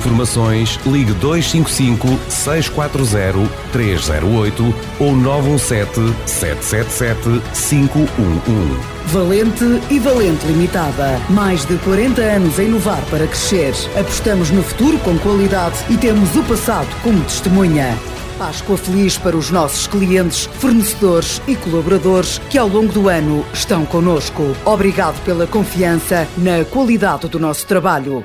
informações, ligue 255 640 308 ou 917 777 511. Valente e Valente Limitada. Mais de 40 anos a inovar para crescer. Apostamos no futuro com qualidade e temos o passado como testemunha. Páscoa feliz para os nossos clientes, fornecedores e colaboradores que ao longo do ano estão conosco. Obrigado pela confiança na qualidade do nosso trabalho.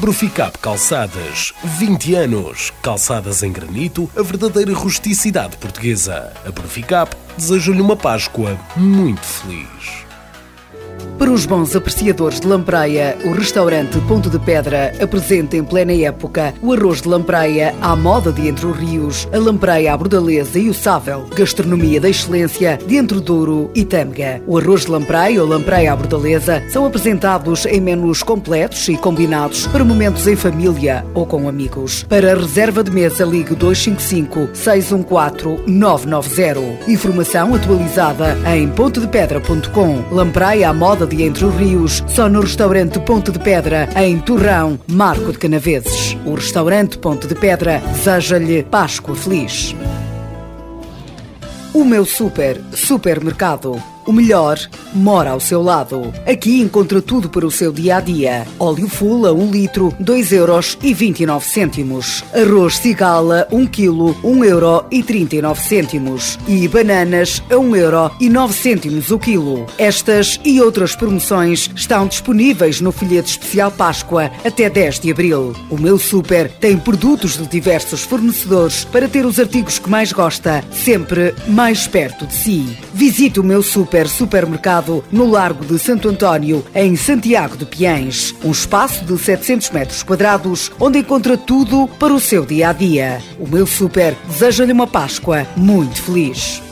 Bruficap Calçadas, 20 anos. Calçadas em granito, a verdadeira rusticidade portuguesa. A Bruficap deseja-lhe uma Páscoa muito feliz. Para os bons apreciadores de lampreia, o restaurante Ponto de Pedra apresenta em plena época o arroz de lampreia à moda de Entre os Rios, a lampreia à bordaleza e o sável, gastronomia da excelência de Entre Douro e Tâmega. O arroz de lampreia ou lampreia à bordaleza são apresentados em menus completos e combinados para momentos em família ou com amigos. Para reserva de mesa, ligue 255 614 990. Informação atualizada em pontodepedra.com. Lampreia à moda de Entre os Rios, só no restaurante Ponte de Pedra, em Torrão, Marco de Canaveses. O restaurante Ponte de Pedra deseja-lhe Páscoa feliz. O meu super supermercado. O melhor mora ao seu lado. Aqui encontra tudo para o seu dia a dia. Óleo full a 1 litro, 2 euros e 29 cêntimos. Arroz cigala 1 quilo, 1 euro e 39 cêntimos. E bananas a 1 euro e 9 cêntimos o quilo. Estas e outras promoções estão disponíveis no folheto especial Páscoa até 10 de abril. O meu super tem produtos de diversos fornecedores para ter os artigos que mais gosta, sempre mais perto de si. Visite o meu super Super Supermercado no Largo de Santo António, em Santiago de Piens. Um espaço de 700 metros quadrados, onde encontra tudo para o seu dia a dia. O meu super deseja-lhe uma Páscoa muito feliz.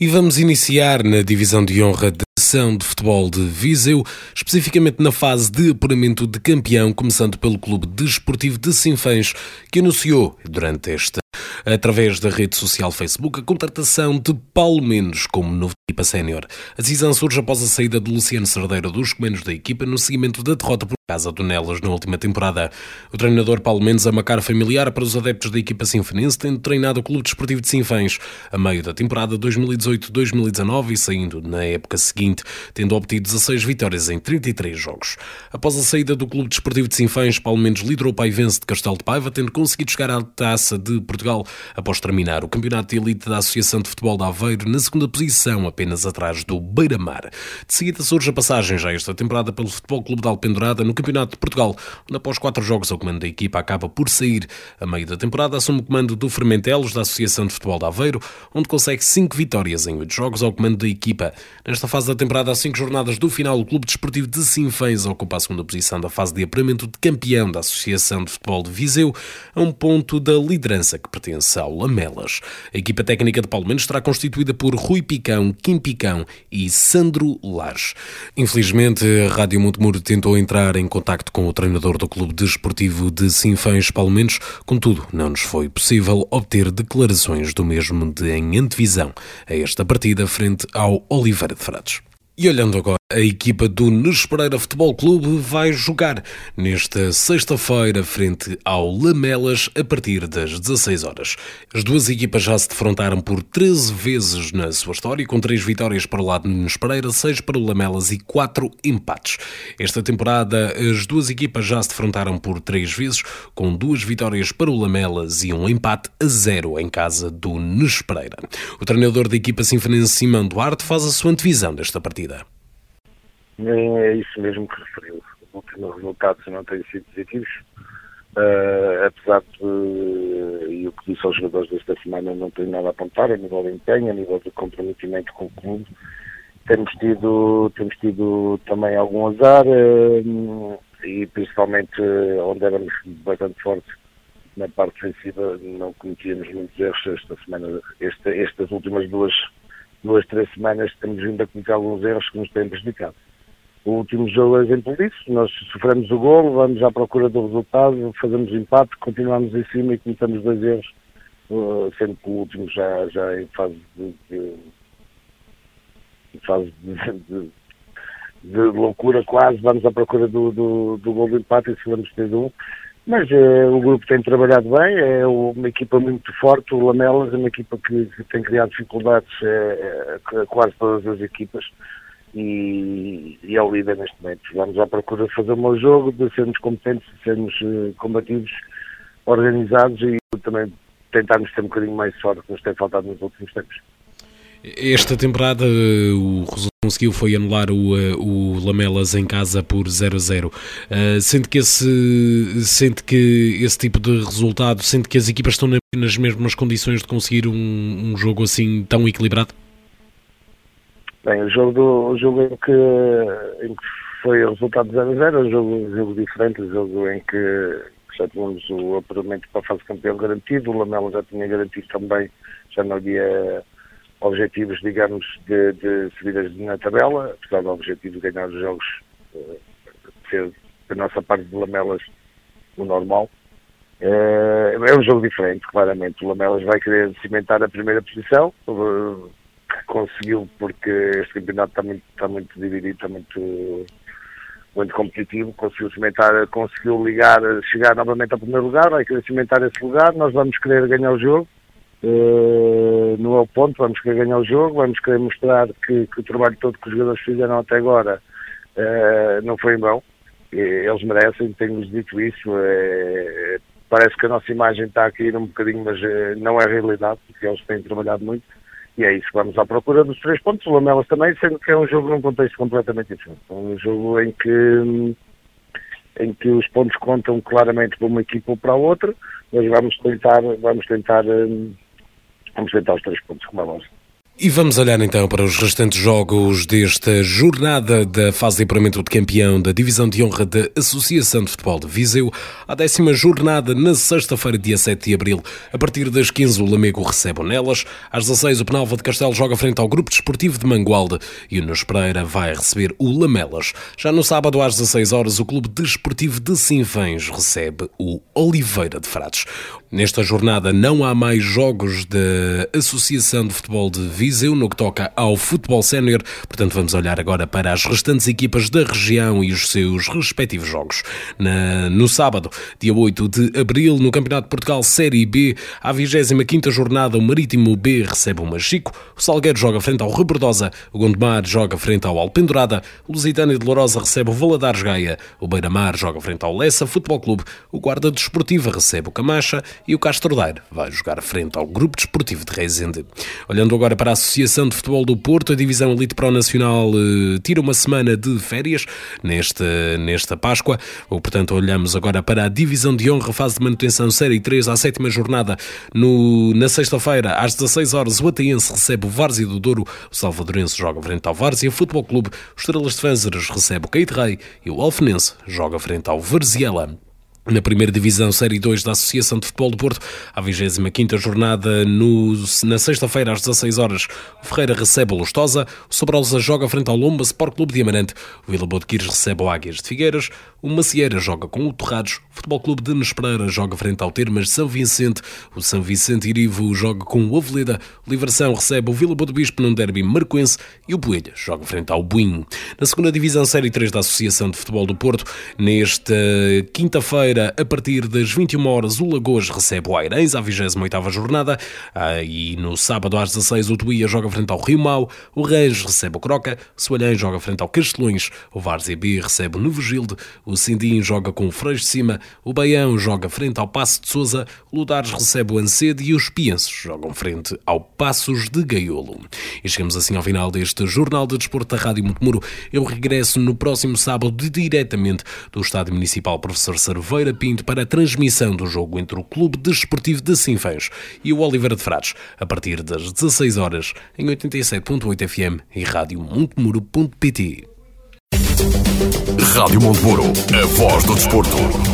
E vamos iniciar na divisão de honra da Ação de Futebol de Viseu, especificamente na fase de apuramento de campeão, começando pelo Clube Desportivo de Sinfãs, que anunciou durante esta através da rede social Facebook, a contratação de Paulo Mendes como novo equipa sénior. A decisão surge após a saída de Luciano Cerdeira dos comandos da equipa no seguimento da derrota por casa do Nelas na última temporada. O treinador Paulo Mendes é uma cara familiar para os adeptos da equipa sinfonense, tendo treinado o Clube Desportivo de Sinfãs a meio da temporada 2018-2019 e saindo na época seguinte, tendo obtido 16 vitórias em 33 jogos. Após a saída do Clube Desportivo de Sinfãs, Paulo Mendes liderou o Paivense de Castelo de Paiva, tendo conseguido chegar à Taça de Portugal após terminar o Campeonato de Elite da Associação de Futebol de Aveiro na segunda posição, apenas atrás do Beira-Mar. De seguida surge a passagem já esta temporada pelo Futebol Clube de Alpendurada no Campeonato de Portugal, onde após quatro jogos o comando da equipa acaba por sair. A meio da temporada assume o comando do Fermentelos da Associação de Futebol de Aveiro, onde consegue cinco vitórias em oito jogos ao comando da equipa. Nesta fase da temporada, há cinco jornadas do final, o Clube Desportivo de Sinfãs ocupa a segunda posição da fase de apuramento de campeão da Associação de Futebol de Viseu, a um ponto da liderança que pertence ao Lamelas. A equipa técnica de Paulo Mendes estará constituída por Rui Picão, Kim Picão e Sandro Lares. Infelizmente, a Rádio Montemuro tentou entrar em contacto com o treinador do Clube Desportivo de Sinfãs, Paulo Mendes, contudo, não nos foi possível obter declarações do mesmo de em antevisão a esta partida frente ao Oliveira de Frades. E olhando agora a equipa do Nes Pereira Futebol Clube vai jogar nesta sexta-feira frente ao Lamelas a partir das 16 horas. As duas equipas já se defrontaram por 13 vezes na sua história, com 3 vitórias para o lado do Nes Pereira, 6 para o Lamelas e 4 empates. Esta temporada as duas equipas já se defrontaram por 3 vezes, com 2 vitórias para o Lamelas e um empate a 0 em casa do Nes Pereira. O treinador da equipa sinfonense Simão Duarte faz a sua antevisão desta partida. É isso mesmo que referiu. Os últimos resultados não têm sido positivos. Uh, apesar de, e o que disse aos jogadores desta semana, não tenho nada a apontar a nível de empenho, a nível de comprometimento com o clube. Temos tido, temos tido também algum azar uh, e principalmente uh, onde éramos bastante fortes na parte defensiva não cometíamos muitos erros esta semana, esta, estas últimas duas, duas, três semanas temos vindo a cometer alguns erros que nos têm prejudicado. O último jogo é exemplo disso. Nós sofremos o gol, vamos à procura do resultado, fazemos empate, continuamos em cima e cometemos dois erros, uh, sendo que o último já, já em fase de, de fase de, de, de, loucura quase, vamos à procura do, do, do gol de empate e sofremos 3-1. Mas uh, o grupo tem trabalhado bem, é uma equipa muito forte, o Lamelas é uma equipa que, que tem criado dificuldades é, é, quase todas as equipas e, e é o líder neste momento. Vamos à procura de fazer um bom jogo, de sermos competentes, de sermos combativos, organizados e também tentarmos ter um bocadinho mais sorte que nos tem faltado nos últimos tempos. Esta temporada o resultado conseguiu foi anular o, eh, o Lamelas em casa por 0 a 0. Uh, sente que esse sente que esse tipo de resultado, sente que as equipas estão nas mesmas condições de conseguir um, um jogo assim tão equilibrado? Bem, o jogo, do, o jogo em, que, em que foi o resultado de 0 a 0 é um jogo, jogo diferente, um jogo em que já tínhamos o apuramento para a fase campeão garantido, o Lamela já tinha garantido também, já não havia objetivos, digamos, de, de subidas na tabela, apesar do objetivo de ganhar os jogos uh, ser da nossa parte de Lamelas o normal. Uh, é um jogo diferente, claramente. O Lamelas vai querer cimentar a primeira posição, uh, conseguiu porque este campeonato está muito, está muito dividido, está muito, muito competitivo, conseguiu cimentar, conseguiu ligar, chegar novamente ao primeiro lugar, vai querer cimentar esse lugar, nós vamos querer ganhar o jogo, uh, não é o ponto, vamos querer ganhar o jogo, vamos querer mostrar que, que o trabalho todo que os jogadores fizeram até agora uh, não foi em vão, eles merecem, tenho-lhes dito isso, é, parece que a nossa imagem está a cair um bocadinho, mas não é realidade, porque eles têm trabalhado muito, e é isso vamos à procura dos três pontos. O Lamelas também, sendo que é um jogo num contexto completamente diferente. É um jogo em que, em que os pontos contam claramente para uma equipa ou para a outra, mas vamos tentar, vamos tentar, hum, vamos tentar os três pontos, como é lógico. E vamos olhar então para os restantes jogos desta jornada da fase de apuramento de campeão da Divisão de Honra da Associação de Futebol de Viseu. A décima jornada na sexta-feira, dia 7 de abril. A partir das 15, o Lamego recebe o Nelas. Às 16, o Penalva de Castelo joga frente ao Grupo Desportivo de Mangualde e o Nunes Pereira vai receber o Lamelas. Já no sábado, às 16 horas, o Clube Desportivo de Sinfãs recebe o Oliveira de Frades. Nesta jornada não há mais jogos da Associação de Futebol de Viseu no que toca ao futebol sénior, portanto vamos olhar agora para as restantes equipas da região e os seus respectivos jogos. Na, no sábado, dia 8 de abril, no Campeonato de Portugal Série B, à 25ª jornada, o Marítimo B recebe o Machico, o Salgueiro joga frente ao Rebordosa, o Gondomar joga frente ao Alpendurada, o Lusitânia de Lourosa recebe o Valadares Gaia, o Beira-Mar joga frente ao Lessa Futebol Clube, o Guarda Desportiva recebe o Camacha e o Castro Daire vai jogar frente ao Grupo Desportivo de Reisende. Olhando agora para a Associação de Futebol do Porto, a Divisão Elite Pro Nacional eh, tira uma semana de férias nesta, nesta Páscoa, ou portanto olhamos agora para a Divisão de Honra, fase de manutenção Série 3, à sétima jornada, no, na sexta-feira, às 16 horas, o Ateense recebe o Várzea do Douro, o Salvadorense joga frente ao Várzea Futebol Clube, o Estrelas de Fânzeres recebe o Rei e o Alfenense joga frente ao Varziela. Na primeira divisão, Série 2 da Associação de Futebol do Porto, a 25 jornada, no, na sexta-feira, às 16 horas, o Ferreira recebe o Lustosa, o Sobrosa joga frente ao Lomba Sport Clube de Amarante, o Vila Botequires recebe o Águias de Figueiras, o Macieira joga com o Torrados, o Futebol Clube de Nespereira joga frente ao Termas de São Vicente, o São Vicente Irivo joga com o Aveleda, o Livração recebe o Vila Boa Bispo num derby marcoense e o Boelha joga frente ao Buinho. Na segunda divisão, Série 3 da Associação de Futebol do Porto, nesta quinta-feira, Quinta-feira, a partir das 21 horas, o Lagoas recebe o Airens à 28ª jornada ah, e no sábado às 16 o Tuía joga frente ao Rio Mau, o Reis recebe o Croca, o Soalhães joga frente ao Castelões, o Várzea B recebe o Novo Gilde, o Sindim joga com o Freixo de Cima, o Baião joga frente ao Passo de Souza, o Ludares recebe o Ancede e os Piensos jogam frente ao Passos de Gaiolo. E chegamos assim ao final deste Jornal de Desporto da Rádio Montemuro. Eu regresso no próximo sábado diretamente do Estádio Municipal Professor Cerveira Pinto para a transmissão do jogo entre o Clube Desportivo de Sinfãs e o Oliveira de Frades, a partir das 16 horas em 87.8 FM e rádio montemuro.pt. Rádio Montemuro, a voz do desporto.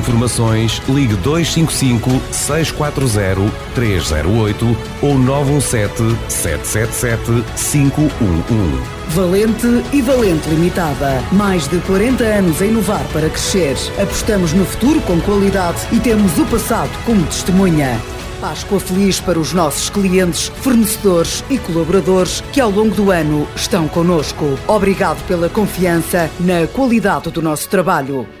informações, ligue 255 640 308 ou 917 777 511. Valente e Valente Limitada. Mais de 40 anos a inovar para crescer. Apostamos no futuro com qualidade e temos o passado como testemunha. Páscoa feliz para os nossos clientes, fornecedores e colaboradores que ao longo do ano estão conosco. Obrigado pela confiança na qualidade do nosso trabalho.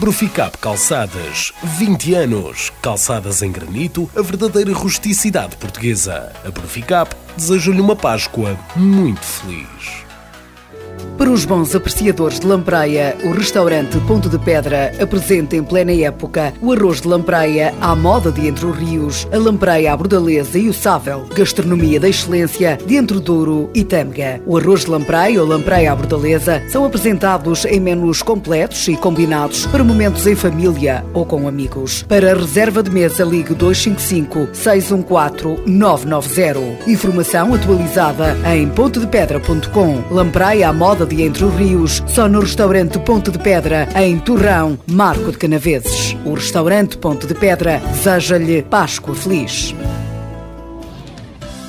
Bruficap Calçadas, 20 anos. Calçadas em granito, a verdadeira rusticidade portuguesa. A Bruficap deseja-lhe uma Páscoa muito feliz. Para os bons apreciadores de lampreia, o restaurante Ponto de Pedra apresenta em plena época o arroz de lampreia à moda de Entre os Rios, a lampreia à bordaleza e o sável, gastronomia da excelência de Entre Douro e Tâmega. O arroz de lampreia ou lampreia à bordaleza são apresentados em menus completos e combinados para momentos em família ou com amigos. Para reserva de mesa, ligue 255 614 990. Informação atualizada em pontodepedra.com. Lampreia à moda de Entre os Rios, só no restaurante Ponte de Pedra, em Torrão, Marco de Canaveses. O restaurante Ponte de Pedra deseja-lhe Páscoa feliz.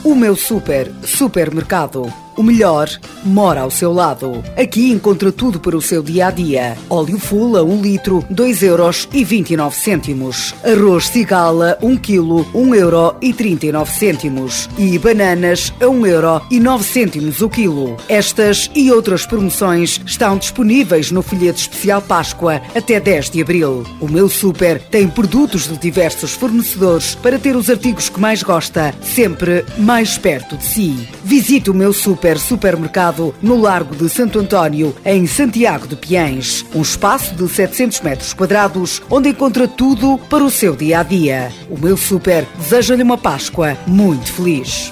O meu super supermercado. O melhor mora ao seu lado. Aqui encontra tudo para o seu dia a dia. Óleo full a 1 um litro, 2 euros 29 cêntimos. Arroz cigala 1 um quilo, 1 euro e 39 cêntimos. E bananas a 1 euro e 9 cêntimos o quilo. Estas e outras promoções estão disponíveis no folheto especial Páscoa até 10 de abril. O meu super tem produtos de diversos fornecedores para ter os artigos que mais gosta, sempre mais perto de si. Visite o meu super Super Supermercado no Largo de Santo António, em Santiago de Piens. Um espaço de 700 metros quadrados onde encontra tudo para o seu dia a dia. O meu super deseja-lhe uma Páscoa muito feliz.